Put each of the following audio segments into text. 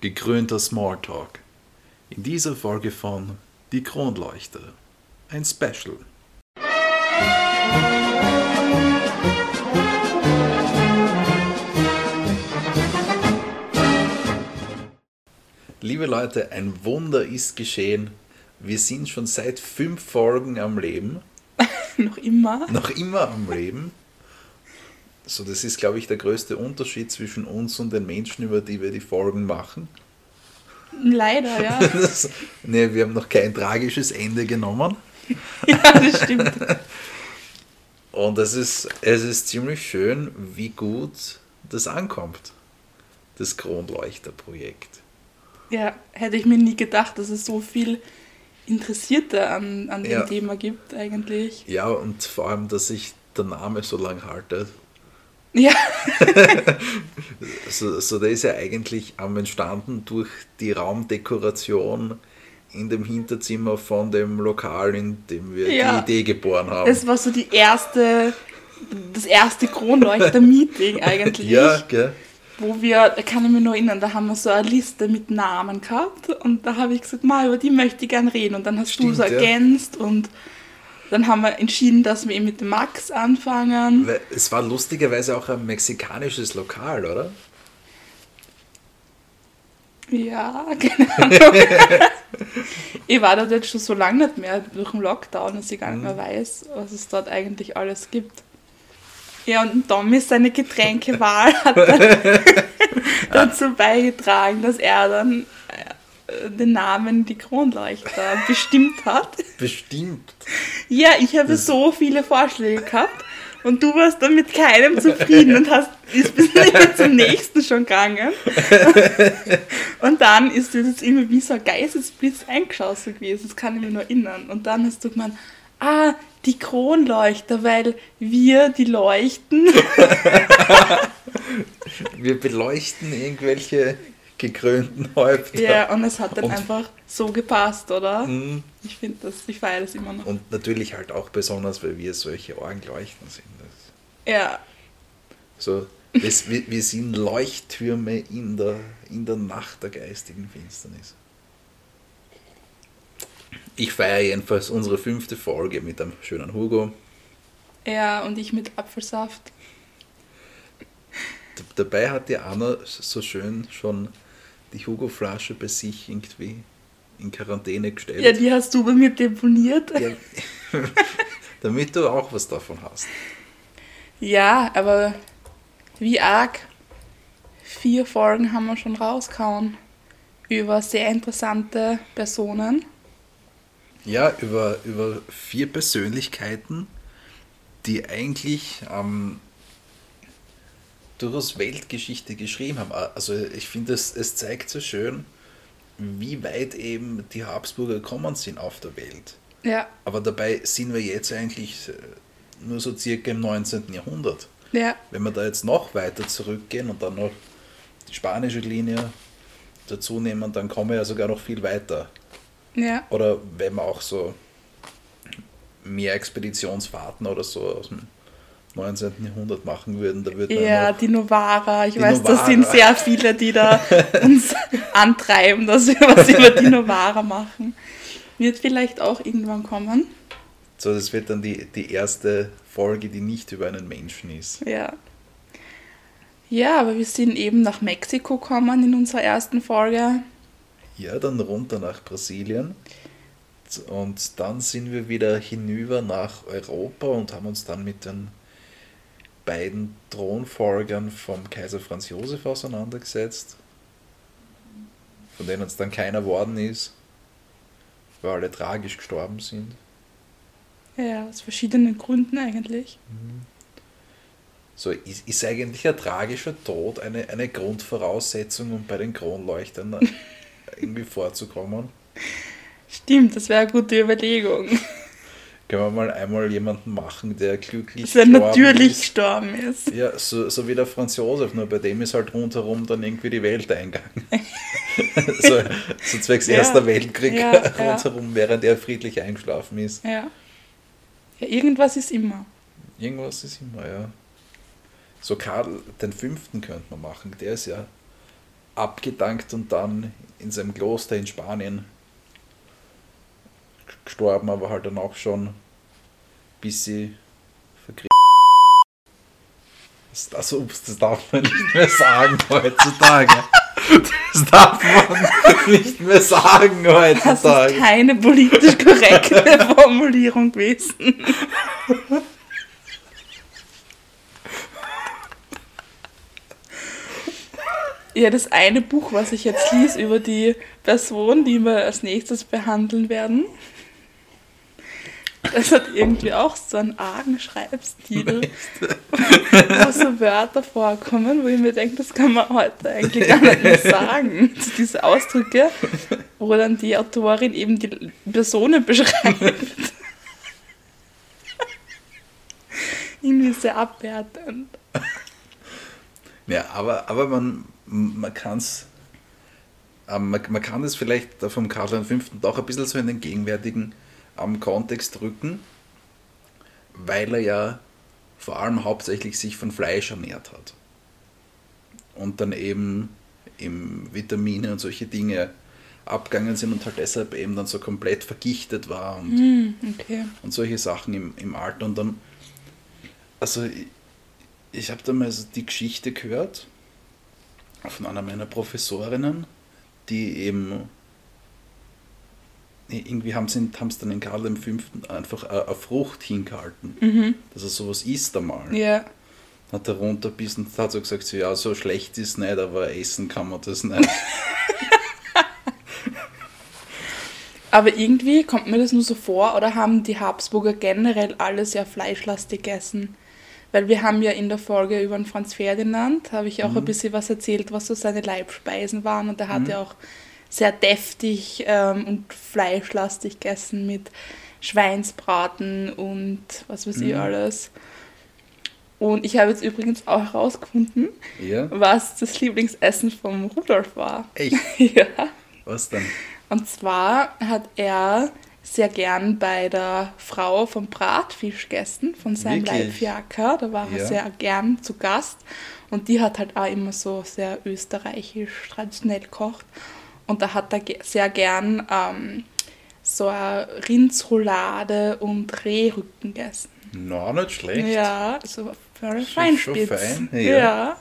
gekrönter Smalltalk. In dieser Folge von Die Kronleuchter. Ein Special. Liebe Leute, ein Wunder ist geschehen. Wir sind schon seit fünf Folgen am Leben. Noch immer. Noch immer am Leben. So, das ist, glaube ich, der größte Unterschied zwischen uns und den Menschen, über die wir die Folgen machen. Leider, ja. Das, nee, wir haben noch kein tragisches Ende genommen. ja, das stimmt. Und es ist, es ist ziemlich schön, wie gut das ankommt, das Kronleuchterprojekt. Ja, hätte ich mir nie gedacht, dass es so viel Interessierte an, an dem Ja. Thema gibt, eigentlich. Ja, und vor allem, dass sich der Name so lang haltet. Ja, So, so der ist ja eigentlich am entstanden durch die Raumdekoration in dem Hinterzimmer von dem Lokal, in dem wir Ja. die Idee geboren haben. es war so die erste, das erste Kronleuchter-Meeting eigentlich. ja, gell? wo wir, da kann ich mich noch erinnern, da haben wir so eine Liste mit Namen gehabt und da habe ich gesagt, mal über die möchte ich gern reden und dann hast du Stimmt, so ja. ergänzt und dann haben wir entschieden, dass wir eben mit dem Max anfangen. Es war lustigerweise auch ein mexikanisches Lokal, oder? Ja, genau. ich war dort jetzt schon so lange nicht mehr durch den Lockdown, dass ich gar nicht mehr weiß, was es dort eigentlich alles gibt. Ja, und Tommy seine Getränkewahl hat dann dazu beigetragen, dass er dann den Namen die Kronleuchter bestimmt hat. Bestimmt. Ja, ich habe so viele Vorschläge gehabt und du warst dann mit keinem zufrieden und hast ist bis zum nächsten schon gegangen. Und dann ist das immer wie so ein Geistesblitz eingeschossen gewesen, das kann ich mir noch erinnern. Und dann hast du gemeint, ah, die Kronleuchter, weil wir die leuchten. Wir beleuchten irgendwelche gekrönten Häupter. Ja, und es hat dann Und- einfach so gepasst, oder? Mhm. Ich finde das, ich feiere das immer noch. Und natürlich halt auch besonders, weil wir solche Orgenleuchten sind. Das, Ja, so, das, wir, wir sind Leuchttürme in der, in der Nacht der geistigen Finsternis. Ich feiere jedenfalls unsere fünfte Folge mit einem schönen Hugo. ja, und ich mit Apfelsaft. D- Dabei hat die Anna so schön schon die Hugo-Flasche bei sich irgendwie in Quarantäne gestellt. Ja, die hast du bei mir deponiert. Ja, damit du auch was davon hast. Ja, aber wie arg. Vier Folgen haben wir schon rausgehauen. Über sehr interessante Personen. Ja, über, über vier Persönlichkeiten, die eigentlich ähm, durchaus Weltgeschichte geschrieben haben. Also ich finde, es, es zeigt so schön, wie weit eben die Habsburger gekommen sind auf der Welt. Ja, Aber dabei sind wir jetzt eigentlich äh, nur so circa im 19. Jahrhundert. ja, Wenn wir da jetzt noch weiter zurückgehen und dann noch die spanische Linie dazu nehmen, dann kommen wir ja sogar noch viel weiter. ja. Oder wenn wir auch so mehr Expeditionsfahrten oder so aus dem 19. Jahrhundert machen würden, da würde Ja, die Novara. Ich Die weiß, das sind Novara. sehr viele, die da uns antreiben, dass wir was über die Novara machen. Wird vielleicht auch irgendwann kommen. so das wird dann die, die erste Folge, die nicht über einen Menschen ist. Ja. Ja, aber wir sind eben nach Mexiko gekommen in unserer ersten Folge. Ja, dann runter nach Brasilien. Und dann sind wir wieder hinüber nach Europa und haben uns dann mit den beiden Thronfolgern vom Kaiser Franz Josef auseinandergesetzt, von denen es dann keiner worden ist, weil alle tragisch gestorben sind. Ja, aus verschiedenen Gründen eigentlich. So ist, ist eigentlich ein tragischer Tod eine, eine Grundvoraussetzung, um bei den Kronleuchtern irgendwie vorzukommen. Stimmt, das wäre eine gute Überlegung. Können wir mal einmal jemanden machen, der glücklich Dass er gestorben natürlich ist? gestorben ist. Ja, so, so wie der Franz Josef, nur bei dem ist halt rundherum dann irgendwie die Welt eingegangen. so, so zwecks Ja, Erster Weltkrieg ja, ja. rundherum, während er friedlich eingeschlafen ist. Ja. Ja, irgendwas ist immer. Irgendwas ist immer, ja. So Karl den Fünften könnte man machen, der ist ja abgedankt und dann in seinem Kloster in Spanien gestorben, aber halt dann auch schon ein bisschen vergriffen. Das, also, das darf man nicht mehr sagen heutzutage. Das darf man nicht mehr sagen Das heutzutage. ist keine politisch korrekte Formulierung gewesen. Ja, das eine Buch, was ich jetzt lese über die Person, die wir als nächstes behandeln werden, das hat irgendwie auch so einen argen Schreibstil, wo so Wörter vorkommen, wo ich mir denke, das kann man heute eigentlich gar nicht mehr sagen. Diese Ausdrücke, wo dann die Autorin eben die Personen beschreibt. irgendwie sehr abwertend. Ja, aber, aber man, man kann es. Ähm, man, man kann es vielleicht vom Karl V. auch ein bisschen so in den gegenwärtigen ähm, Kontext rücken, weil er ja vor allem hauptsächlich sich von Fleisch ernährt hat. Und dann eben im Vitamine und solche Dinge abgegangen sind und halt deshalb eben dann so komplett vergichtet war und Hm, okay. und solche Sachen im, im Alter. Und dann, also ich, ich habe da mal so die Geschichte gehört von einer meiner Professorinnen, die eben irgendwie haben sie haben sie dann in Karl V. einfach eine, Frucht hingehalten, Mhm. dass er sowas isst einmal. Ja. Hat er runterbissen, hat so gesagt, so, ja, so schlecht ist nicht, aber essen kann man das nicht. Aber irgendwie kommt mir das nur so vor, oder haben die Habsburger generell alle sehr fleischlastig gegessen? Weil wir haben ja in der Folge über den Franz Ferdinand, habe ich auch ein bisschen was erzählt, was so seine Leibspeisen waren. Und er hat ja auch sehr deftig ähm, und fleischlastig gegessen mit Schweinsbraten und was weiß ich Mhm. alles. Und ich habe jetzt übrigens auch herausgefunden, ja? was das Lieblingsessen vom Rudolf war. Echt? ja. Was dann? Und zwar hat er sehr gern bei der Frau vom Bratfisch gegessen, von seinem? Leibfiaker. Da war er Ja. sehr gern zu Gast. Und die hat halt auch immer so sehr österreichisch traditionell gekocht. Und da hat er sehr gern ähm, so eine Rindsroulade und Rehrücken gegessen. Na, nicht schlecht. Ja, so für eine Schon- Feinspitz. fein, ja. ja.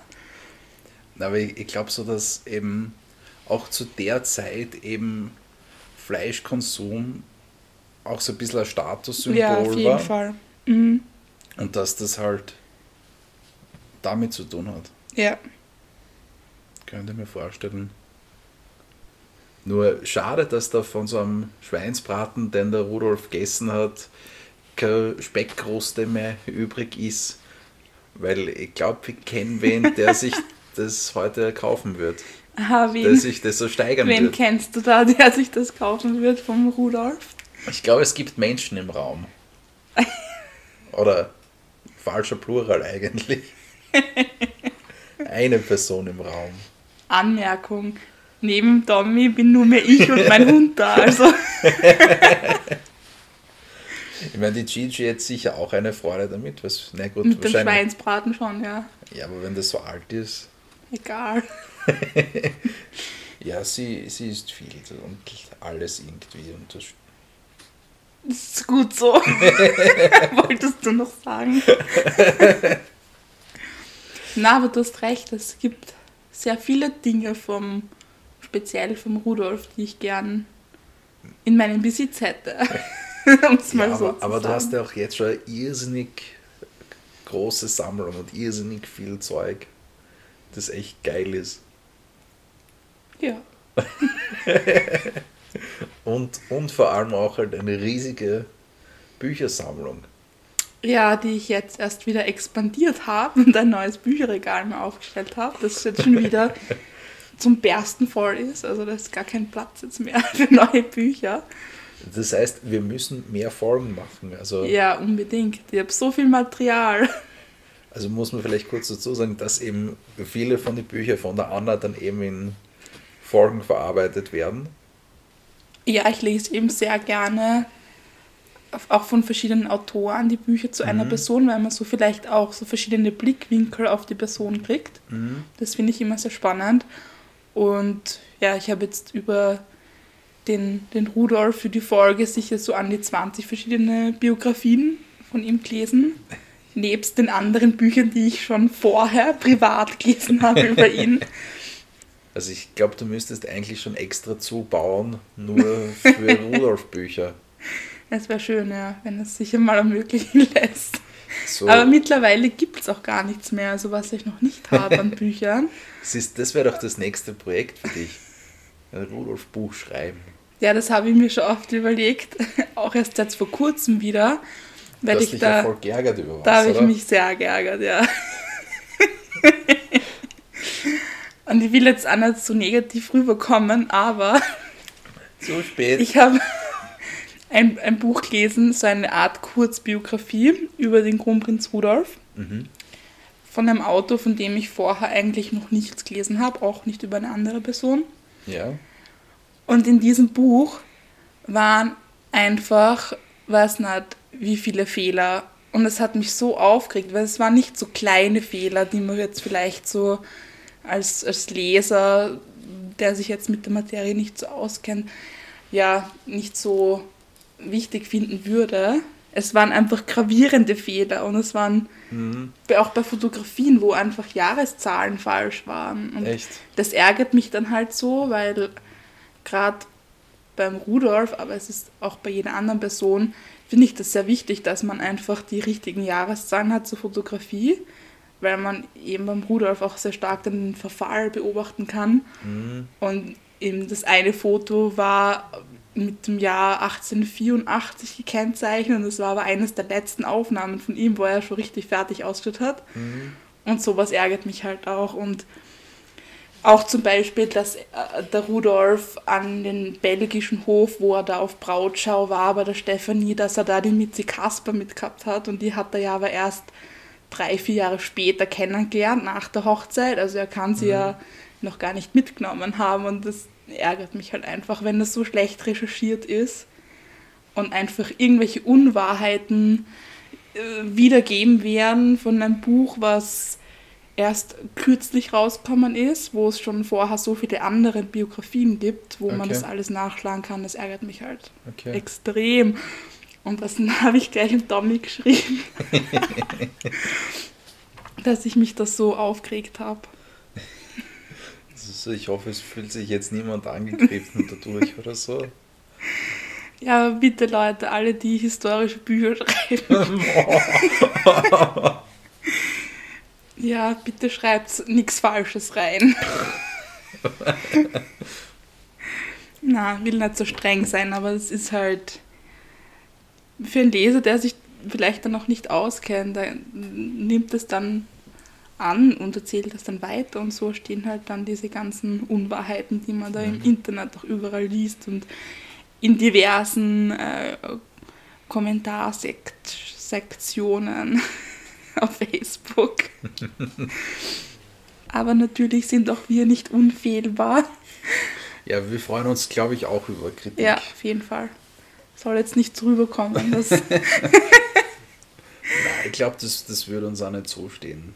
Aber ich, ich glaube so, dass eben auch zu der Zeit eben Fleischkonsum auch so ein bisschen ein Statussymbol ja, auf jeden war. Fall. Mhm. Und dass das halt damit zu tun hat. Ja. Könnte mir vorstellen. Nur schade, dass da von so einem Schweinsbraten, den der Rudolf gegessen hat, keine Speckkruste mehr übrig ist. Weil ich glaube, ich kenne wen, der sich das heute kaufen wird. Aha, Der wen, sich das so steigern wen wird. kennst du da, der sich das kaufen wird vom Rudolf? Ich glaube, es gibt Menschen im Raum. Oder falscher Plural eigentlich. Eine Person im Raum. Anmerkung. Neben Tommy bin nur mehr ich und mein Hund da. Also, Ich meine, die Gigi hat sicher auch eine Freude damit. Was, na gut, mit dem. Schweinsbraten schon, ja. Ja, aber wenn das so alt ist. Egal. Ja, sie, sie ist viel und alles irgendwie. Und das, Das ist gut so. Wolltest du noch sagen? Na, aber du hast recht, es gibt sehr viele Dinge vom, speziell vom Rudolf, die ich gern in meinem Besitz hätte. um es mal ja, so aber, zu aber du hast ja auch jetzt schon eine irrsinnig große Sammlung und irrsinnig viel Zeug, das echt geil ist. Ja. Und, und vor allem auch halt eine riesige Büchersammlung. Ja, die ich jetzt erst wieder expandiert habe und ein neues Bücherregal mir aufgestellt habe, das jetzt schon wieder zum Bersten voll ist. Also da ist gar kein Platz jetzt mehr für neue Bücher. Das heißt, wir müssen mehr Folgen machen. Also, Ja, unbedingt. Ich habe so viel Material. also muss man vielleicht kurz dazu sagen, dass eben viele von den Büchern von der Anna dann eben in Folgen verarbeitet werden. Ja, ich lese eben sehr gerne auch von verschiedenen Autoren die Bücher zu einer Person, weil man so vielleicht auch so verschiedene Blickwinkel auf die Person kriegt. Das finde ich immer sehr spannend. Und ja, ich habe jetzt über den, den Rudolf für die Folge sicher so an die 20 verschiedene Biografien von ihm gelesen. Nebst den anderen Büchern, die ich schon vorher privat gelesen habe über ihn. Also ich glaube, du müsstest eigentlich schon extra zubauen, nur für Rudolf-Bücher. Es wäre schön, ja, wenn es sich einmal ermöglichen lässt. So. Aber mittlerweile gibt es auch gar nichts mehr, also was ich noch nicht habe an Büchern. Siehst, das wäre doch das nächste Projekt für dich. Ein Rudolf-Buch schreiben. Ja, das habe ich mir schon oft überlegt. Auch erst jetzt vor kurzem wieder. Weil du hast ich dich da, ja voll geärgert über was, Da habe ich mich sehr geärgert, ja. Und ich will jetzt auch nicht so negativ rüberkommen, aber. Zu spät. Ich habe ein, ein Buch gelesen, so eine Art Kurzbiografie über den Kronprinz Rudolf. Mhm. Von einem Autor, von dem ich vorher eigentlich noch nichts gelesen habe, auch nicht über eine andere Person. Ja. Und in diesem Buch waren einfach, weiß nicht, wie viele Fehler. Und es hat mich so aufgeregt, weil es waren nicht so kleine Fehler, die man jetzt vielleicht so als, als Leser, der sich jetzt mit der Materie nicht so auskennt, ja, nicht so wichtig finden würde. Es waren einfach gravierende Fehler und es waren mhm. auch bei Fotografien, wo einfach Jahreszahlen falsch waren. Und Echt? das ärgert mich dann halt so, weil gerade beim Rudolf, aber es ist auch bei jeder anderen Person, finde ich das sehr wichtig, dass man einfach die richtigen Jahreszahlen hat zur Fotografie, weil man eben beim Rudolf auch sehr stark den Verfall beobachten kann. Mhm. Und eben das eine Foto war mit dem Jahr 1884 gekennzeichnet und das war aber eines der letzten Aufnahmen von ihm, wo er schon richtig fertig ausgeschaut hat. Mhm. Und sowas ärgert mich halt auch. Und auch zum Beispiel, dass äh, der Rudolf an den belgischen Hof, wo er da auf Brautschau war, bei der Stefanie, dass er da die Mitzi Kasper mitgehabt hat und die hat er ja aber erst drei, vier Jahre später kennengelernt, nach der Hochzeit. Also er kann sie mhm. ja noch gar nicht mitgenommen haben und das ärgert mich halt einfach, wenn das so schlecht recherchiert ist und einfach irgendwelche Unwahrheiten äh, wiedergeben werden von einem Buch, was erst kürzlich rausgekommen ist, wo es schon vorher so viele andere Biografien gibt, wo okay. man das alles nachschlagen kann. Das ärgert mich halt okay. extrem. Und das habe ich gleich im Tommy geschrieben, dass ich mich das so aufgeregt habe. Also ich hoffe, es fühlt sich jetzt niemand angegriffen dadurch oder so. Ja, bitte Leute, alle, die historische Bücher schreiben. Ja, bitte schreibt nichts Falsches rein. Na, will nicht so streng sein, aber es ist halt für einen Leser, der sich vielleicht dann noch nicht auskennt, nimmt es dann an und erzählt es dann weiter und so stehen halt dann diese ganzen Unwahrheiten, die man da mhm. im Internet auch überall liest und in diversen äh, Kommentarsektionen auf Facebook. Aber natürlich sind auch wir nicht unfehlbar. Ja, wir freuen uns, glaube ich, auch über Kritik. Ja, auf jeden Fall. Soll jetzt nicht rüberkommen. Dass Nein, ich glaube, das, das würde uns auch nicht so stehen.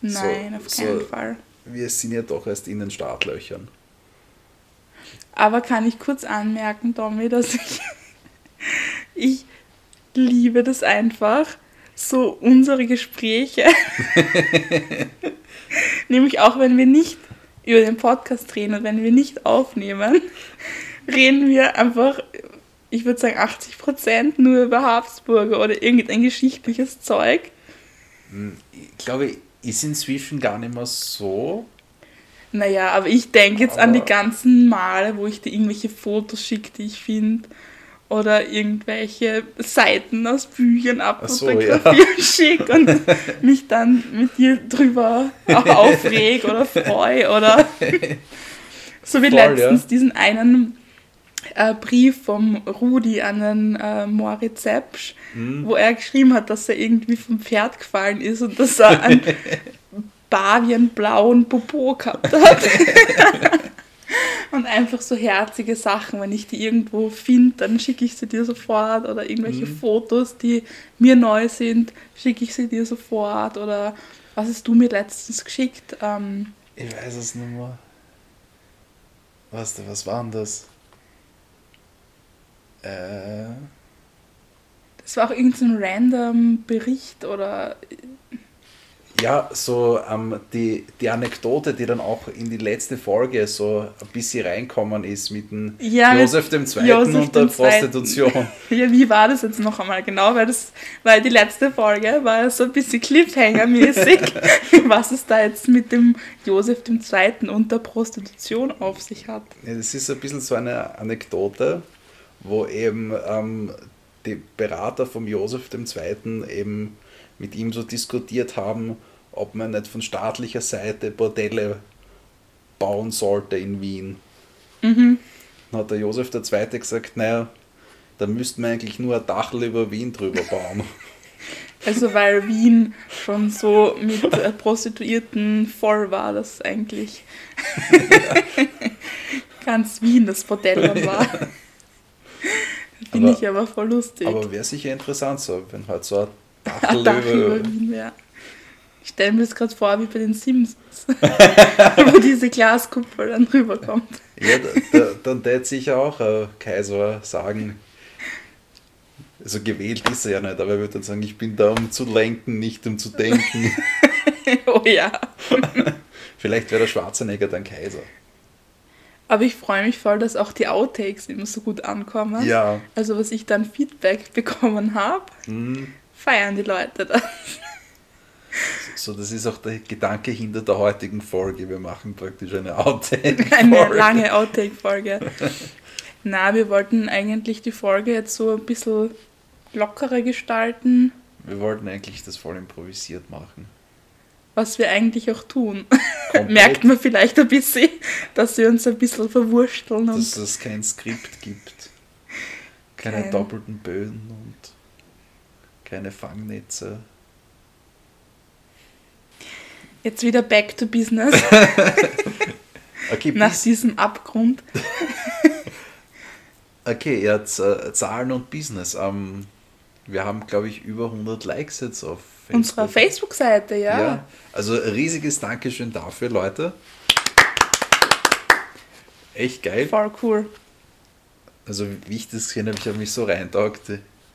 Nein, so, auf keinen so, Fall. Wir sind ja doch erst in den Startlöchern. Aber kann ich kurz anmerken, Tommy, dass ich, ich liebe das einfach, so unsere Gespräche. Nämlich auch wenn wir nicht über den Podcast reden und wenn wir nicht aufnehmen, reden wir einfach, ich würde sagen 80 Prozent nur über Habsburger oder irgendein geschichtliches Zeug. Hm, ich glaube, ist inzwischen gar nicht mehr so. Naja, aber ich denke jetzt aber an die ganzen Male, wo ich dir irgendwelche Fotos schicke, die ich finde oder irgendwelche Seiten aus Büchern abfotografieren so, ja. schicke und mich dann mit dir drüber auch aufreg oder freue oder so wie Voll, letztens ja. diesen einen äh, Brief vom Rudi an den äh, Moritz Sepsch, mhm. wo er geschrieben hat, dass er irgendwie vom Pferd gefallen ist und dass er einen Bavienblauen Popo gehabt hat. Und einfach so herzige Sachen, wenn ich die irgendwo finde, dann schicke ich sie dir sofort. Oder irgendwelche mhm. Fotos, die mir neu sind, schicke ich sie dir sofort. Oder was hast du mir letztens geschickt? Ähm, ich weiß es nicht mehr. Was, was war denn das? Äh, Das war auch irgendein random Bericht oder. ja, so ähm, die, die Anekdote, die dann auch in die letzte Folge so ein bisschen reinkommen ist mit dem Ja, Josef II. Josef und der. Prostitution. Ja, wie war das jetzt noch einmal genau? Weil das weil die letzte Folge war ja so ein bisschen Cliffhanger-mäßig, was es da jetzt mit dem Josef II. und der Prostitution auf sich hat. Ja, Das ist ein bisschen so eine Anekdote, wo eben ähm, die Berater vom Josef II. eben mit ihm so diskutiert haben, ob man nicht von staatlicher Seite Bordelle bauen sollte in Wien. Mhm. Dann hat der Josef II. gesagt, naja, da müsste man eigentlich nur ein Dachel über Wien drüber bauen. Also weil Wien schon so mit äh, Prostituierten voll war, dass eigentlich ganz Wien das Bordell war. Finde ich aber voll lustig. Aber wäre sicher interessant so, wenn halt so ein Dach über, Wien wäre. Ich stelle mir das gerade vor, wie bei den Simpsons, wo diese Glaskuppel dann rüberkommt. Ja, da, da, dann tät sicher auch ein Kaiser sagen, also gewählt ist er ja nicht, aber er würde dann sagen, ich bin da, um zu lenken, nicht um zu denken. oh ja. Vielleicht wäre der Schwarzenegger dann Kaiser. Aber ich freue mich voll, dass auch die Outtakes immer so gut ankommen. Ja. Also was ich dann Feedback bekommen habe, Hm, feiern die Leute das. So, das ist auch der Gedanke hinter der heutigen Folge. Wir machen praktisch eine Outtake. Eine lange Outtake-Folge. Na, wir wollten eigentlich die Folge jetzt so ein bisschen lockerer gestalten, Wir wollten eigentlich das voll improvisiert machen. Was wir eigentlich auch tun. Merkt man vielleicht ein bisschen, dass wir uns ein bisschen verwursteln und Dass es kein Skript gibt. Keine Kein- doppelten Böden und keine Fangnetze. jetzt wieder back to business Okay, nach bis, diesem Abgrund. okay jetzt äh, Zahlen und Business. Ähm, wir haben, glaube ich, über 100 Likes jetzt auf Facebook. Unserer Facebook-Seite, ja. Ja. also ein riesiges Dankeschön dafür, Leute. Echt geil. Voll cool. Also wie ich das gesehen habe, ich habe mich so reintaugt,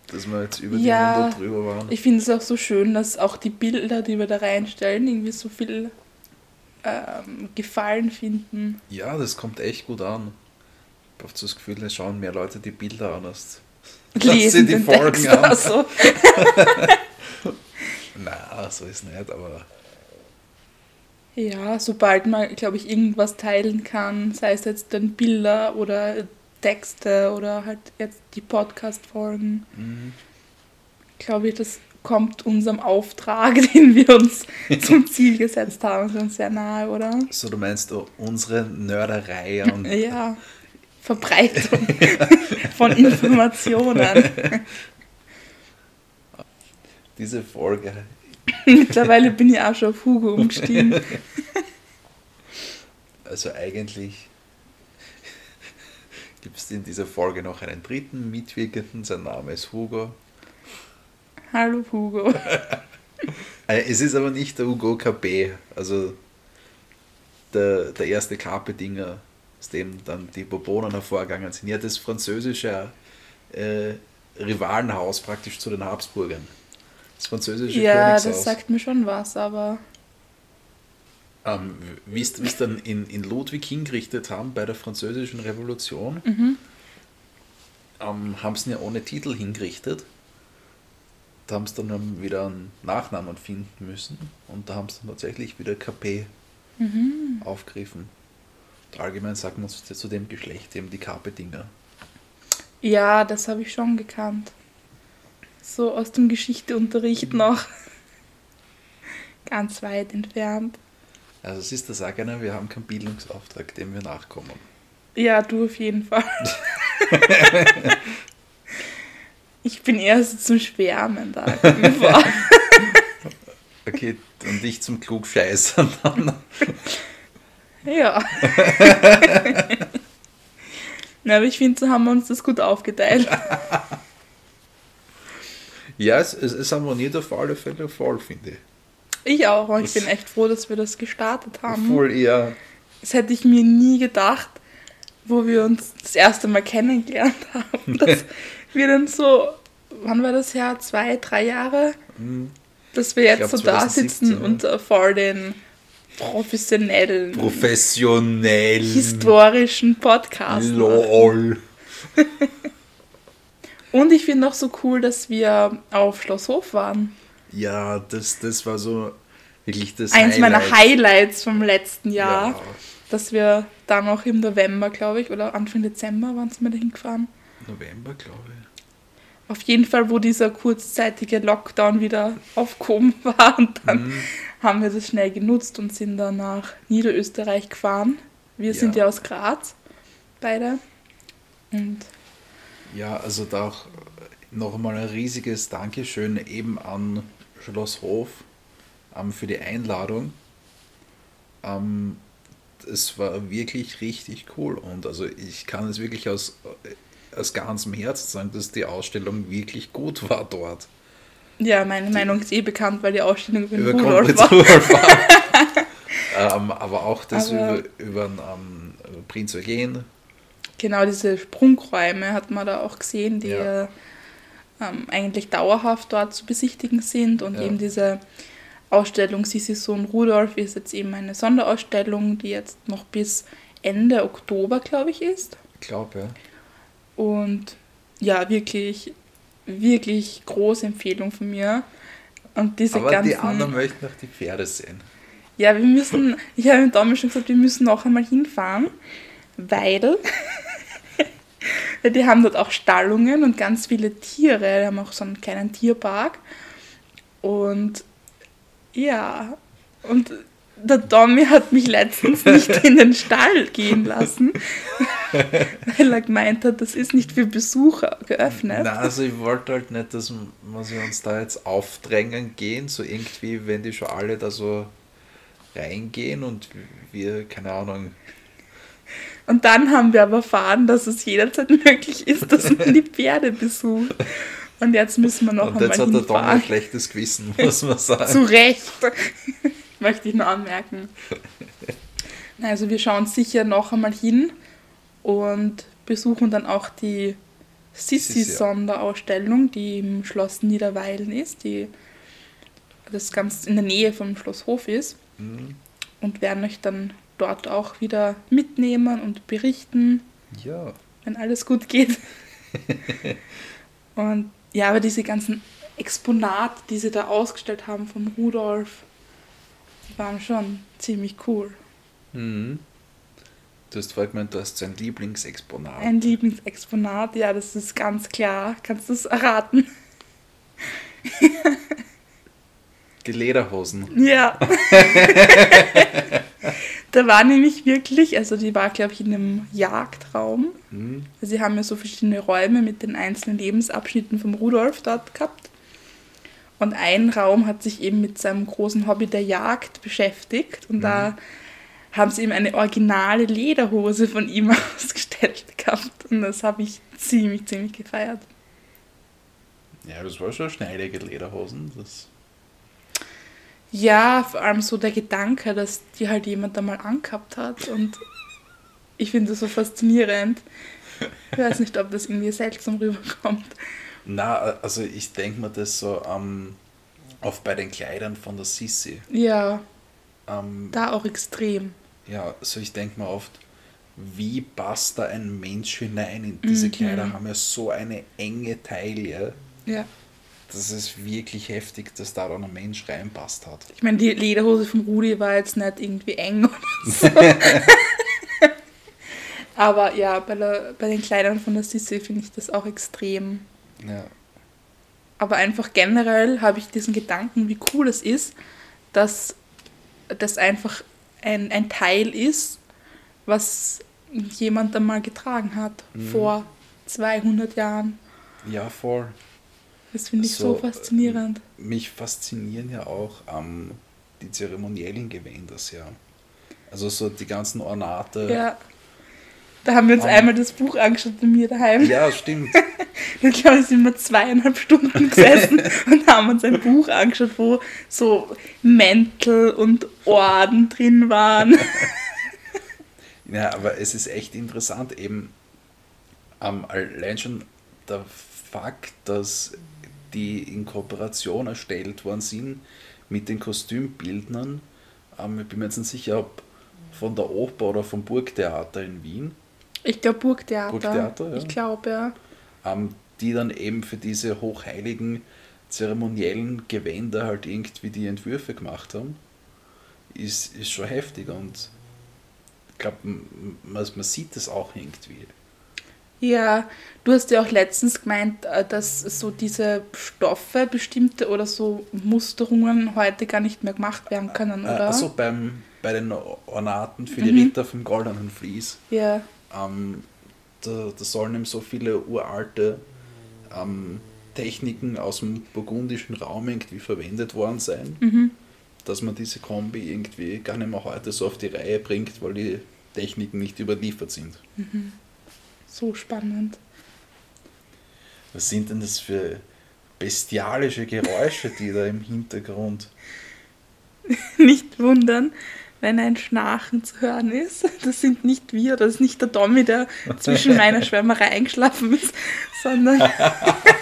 dass wir jetzt über Ja. die 100 drüber waren. Ich finde es auch so schön, dass auch die Bilder, die wir da reinstellen, irgendwie so viel ähm, Gefallen finden. Ja, das kommt echt gut an. Ich habe das Gefühl, es schauen mehr Leute die Bilder an als Lesen die den Folgen Text an. Also. Na, so ist nicht, aber Ja, sobald man, glaube ich, irgendwas teilen kann, sei es jetzt dann Bilder oder Texte oder halt jetzt die Podcast-Folgen, mhm. glaube ich, das kommt unserem Auftrag, den wir uns zum Ziel gesetzt haben, schon sehr nahe, oder? so du meinst du unsere Nörderei und Ja, Verbreitung von Informationen. diese Folge. Mittlerweile bin ich auch schon auf Hugo umgestiegen. Also eigentlich gibt es in dieser Folge noch einen dritten Mitwirkenden, sein Name ist Hugo. Hallo Hugo. Äh, Es ist aber nicht der Hugo KP, also der, der erste KP-Dinger, aus dem dann die Bourbonen hervorgegangen sind. Ja, das französische äh, Rivalenhaus praktisch zu den Habsburgern. Das französische Ja, Königshaus. das sagt mir schon was, aber Ähm, wie es dann in, in Ludwig hingerichtet haben bei der französischen Revolution, Mhm. ähm, haben sie ja ohne Titel hingerichtet. Da haben sie dann wieder einen Nachnamen finden müssen und da haben sie dann tatsächlich wieder KP Mhm. aufgegriffen. Allgemein sagt man zu, zu dem Geschlecht eben die KP-Dinger. ja, das habe ich schon gekannt. So aus dem Geschichteunterricht noch. Ganz weit entfernt. Also es ist das auch einer, wir haben keinen Bildungsauftrag, dem wir nachkommen. Ja, du auf jeden Fall. ich bin eher so zum Schwärmen da. Okay, und ich zum Klugscheißern dann. Ja. Na, aber ich finde, so haben wir uns das gut aufgeteilt. Ja, es, es, es harmoniert auf alle Fälle voll, finde ich. Ich auch. Und ich bin echt froh, dass wir das gestartet haben. Voll eher. Das hätte ich mir nie gedacht, wo wir uns das erste Mal kennengelernt haben, dass wir dann so, wann war das Jahr? Zwei, drei Jahre? Mhm. Dass wir jetzt glaub, so da 2017, sitzen und vor den professionellen, Professionell. historischen Podcasts. machen. LOL. Und ich finde auch so cool, dass wir auf Schlosshof waren. Ja, das, das war so wirklich das Eins meiner Highlight. Highlights vom letzten Jahr. Ja, Dass wir dann auch im November, glaube ich, oder Anfang Dezember waren wir dahin gefahren. November, glaube ich. Auf jeden Fall, wo dieser kurzzeitige Lockdown wieder aufgehoben war. Und dann Mhm. haben wir das schnell genutzt und sind dann nach Niederösterreich gefahren. Wir sind Ja. ja aus Graz, beide. Und Ja, also da auch noch einmal ein riesiges Dankeschön eben an Schloss Hof ähm, für die Einladung. Ähm, es war wirklich richtig cool und also ich kann es wirklich aus, aus ganzem Herzen sagen, dass die Ausstellung wirklich gut war dort. ja, meine Meinung ist eh bekannt, weil die Ausstellung über den Rudolf war. War. ähm, aber auch das Aber- über, über den, ähm, Prinz Eugen. Genau, diese Sprungräume hat man da auch gesehen, die Ja. ähm, eigentlich dauerhaft dort zu besichtigen sind. Und Ja. eben diese Ausstellung Sisi Sohn Rudolf ist jetzt eben eine Sonderausstellung, die jetzt noch bis Ende Oktober, glaube ich, ist. Ich glaube, ja. Und ja, wirklich, wirklich große Empfehlung von mir. Und diese Aber ganzen. die anderen möchten noch die Pferde sehen. Ja, wir müssen, ich habe mit Domi schon gesagt, wir müssen noch einmal hinfahren, weil die haben dort auch Stallungen und ganz viele Tiere. Die haben auch so einen kleinen Tierpark. Und ja, und der Tommy hat mich letztens nicht in den Stall gehen lassen, weil er gemeint hat, das ist nicht für Besucher geöffnet. Na, also ich wollte halt nicht, dass wir uns da jetzt aufdrängen gehen, so irgendwie, wenn die schon alle da so reingehen und wir, keine Ahnung, Und dann haben wir aber erfahren, dass es jederzeit möglich ist, dass man die Pferde besucht. Und jetzt müssen wir noch und einmal jetzt hat der Tom ein schlechtes Gewissen, muss man sagen. Zu Recht, möchte ich nur anmerken. Also wir schauen sicher noch einmal hin und besuchen dann auch die. Sissi-Sonderausstellung, die im Schloss Niederweilen ist, die das ganz in der Nähe vom Schloss Hof ist. Mhm. Und werden euch dann dort auch wieder mitnehmen und berichten, Ja, wenn alles gut geht. und ja, aber diese ganzen Exponate, die sie da ausgestellt haben vom Rudolf, die waren schon ziemlich cool. mhm. Du hast vorhin gemeint, du hast sein Lieblingsexponat. Ein Lieblingsexponat, ja, das ist ganz klar. Kannst du es erraten? Die Lederhosen. Ja. da war nämlich wirklich, also die war, glaube ich, in einem Jagdraum. Mhm. Sie haben ja so verschiedene Räume mit den einzelnen Lebensabschnitten vom Rudolf dort gehabt. Und ein Raum hat sich eben mit seinem großen Hobby der Jagd beschäftigt. Und da haben sie ihm eine originale Lederhose von ihm ausgestellt gehabt. Und das habe ich ziemlich, ziemlich gefeiert. Ja, das war schon schneidige Lederhosen. Das Ja, vor allem so der Gedanke, dass die halt jemand einmal angehabt hat. Und ich finde das so faszinierend. Ich weiß nicht, ob das irgendwie seltsam rüberkommt. Na, also ich denke mir das so ähm, oft bei den Kleidern von der Sissi. Ja, Ähm, da auch extrem. Ja, so ich denke mir oft, wie passt da ein Mensch hinein? In diese Mhm. Kleider haben ja so eine enge Taille. Ja. Das ist wirklich heftig, dass da dann ein Mensch reinpasst hat. Ich meine, die Lederhose vom Rudi war jetzt nicht irgendwie eng oder so. Aber ja, bei, der, bei den Kleidern von der Sissi finde ich das auch extrem. Ja. Aber einfach generell habe ich diesen Gedanken, wie cool es ist, dass das einfach ein, ein Teil ist, was jemand einmal getragen hat Mhm. vor 200 Jahren. ja, voll. Das finde ich so, So, faszinierend. Mich faszinieren ja auch ähm, die zeremoniellen Gewänder sehr. Also so die ganzen Ornate. Ja. Da haben wir uns Ähm. einmal das Buch angeschaut bei mir daheim. Ja, stimmt. Da glaube ich, sind wir zweieinhalb Stunden gesessen und haben uns ein Buch angeschaut, wo so Mäntel und Orden drin waren. Ja, aber es ist echt interessant, eben ähm, allein schon der Fakt, dass die in Kooperation erstellt worden sind mit den Kostümbildnern. Ähm, ich bin mir jetzt nicht sicher, ob von der Oper oder vom Burgtheater in Wien. Ich glaube Burgtheater. Burgtheater, ja. Ich glaube, ja. Ähm, die dann eben für diese hochheiligen zeremoniellen Gewänder halt irgendwie die Entwürfe gemacht haben, ist, ist schon heftig und ich glaube, man, man sieht das auch irgendwie. Ja, du hast ja auch letztens gemeint, äh, dass so diese Stoffe bestimmte oder so Musterungen heute gar nicht mehr gemacht werden können, oder? Also beim, bei den Ornaten für die mhm. Ritter vom goldenen Vlies. Ja. Ähm, da, da sollen eben so viele uralte ähm, Techniken aus dem burgundischen Raum irgendwie verwendet worden sein, mhm. dass man diese Kombi irgendwie gar nicht mehr heute so auf die Reihe bringt, weil die Techniken nicht überliefert sind. Mhm. So spannend. Was sind denn das für bestialische Geräusche, die da im Hintergrund? nicht wundern, wenn ein Schnarchen zu hören ist. Das sind nicht wir, das ist nicht der Tommy, der zwischen meiner Schwärmerei eingeschlafen ist, sondern,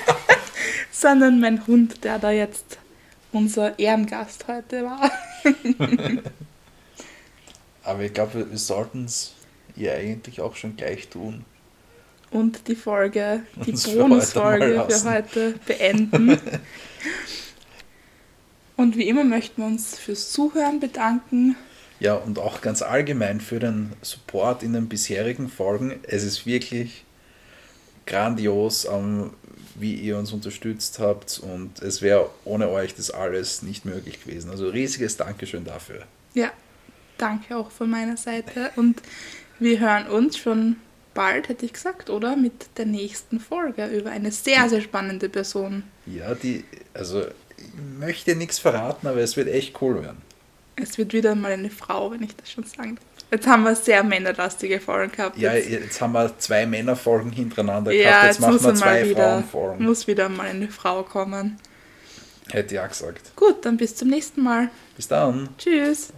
sondern mein Hund, der da jetzt unser Ehrengast heute war. Aber ich glaube, wir sollten es ja eigentlich auch schon gleich tun. Und die Folge, die Bonusfolge für, für heute beenden. Und wie immer möchten wir uns fürs Zuhören bedanken. Ja, und auch ganz allgemein für den Support in den bisherigen Folgen. Es ist wirklich grandios, ähm, wie ihr uns unterstützt habt und es wäre ohne euch das alles nicht möglich gewesen. Also riesiges Dankeschön dafür. Ja, danke auch von meiner Seite und wir hören uns schon bald, hätte ich gesagt, oder? Mit der nächsten Folge über eine sehr, sehr spannende Person. Ja, die, also ich möchte nichts verraten, aber es wird echt cool werden. Es wird wieder mal eine Frau, wenn ich das schon sagen darf. Jetzt haben wir sehr männerlastige Folgen gehabt. Ja, jetzt, jetzt haben wir zwei Männerfolgen hintereinander gehabt. Ja, jetzt, jetzt machen wir zwei wieder, Frauenfolgen. Muss wieder mal eine Frau kommen. Hätte ich auch gesagt. Gut, dann bis zum nächsten Mal. Bis dann. Tschüss.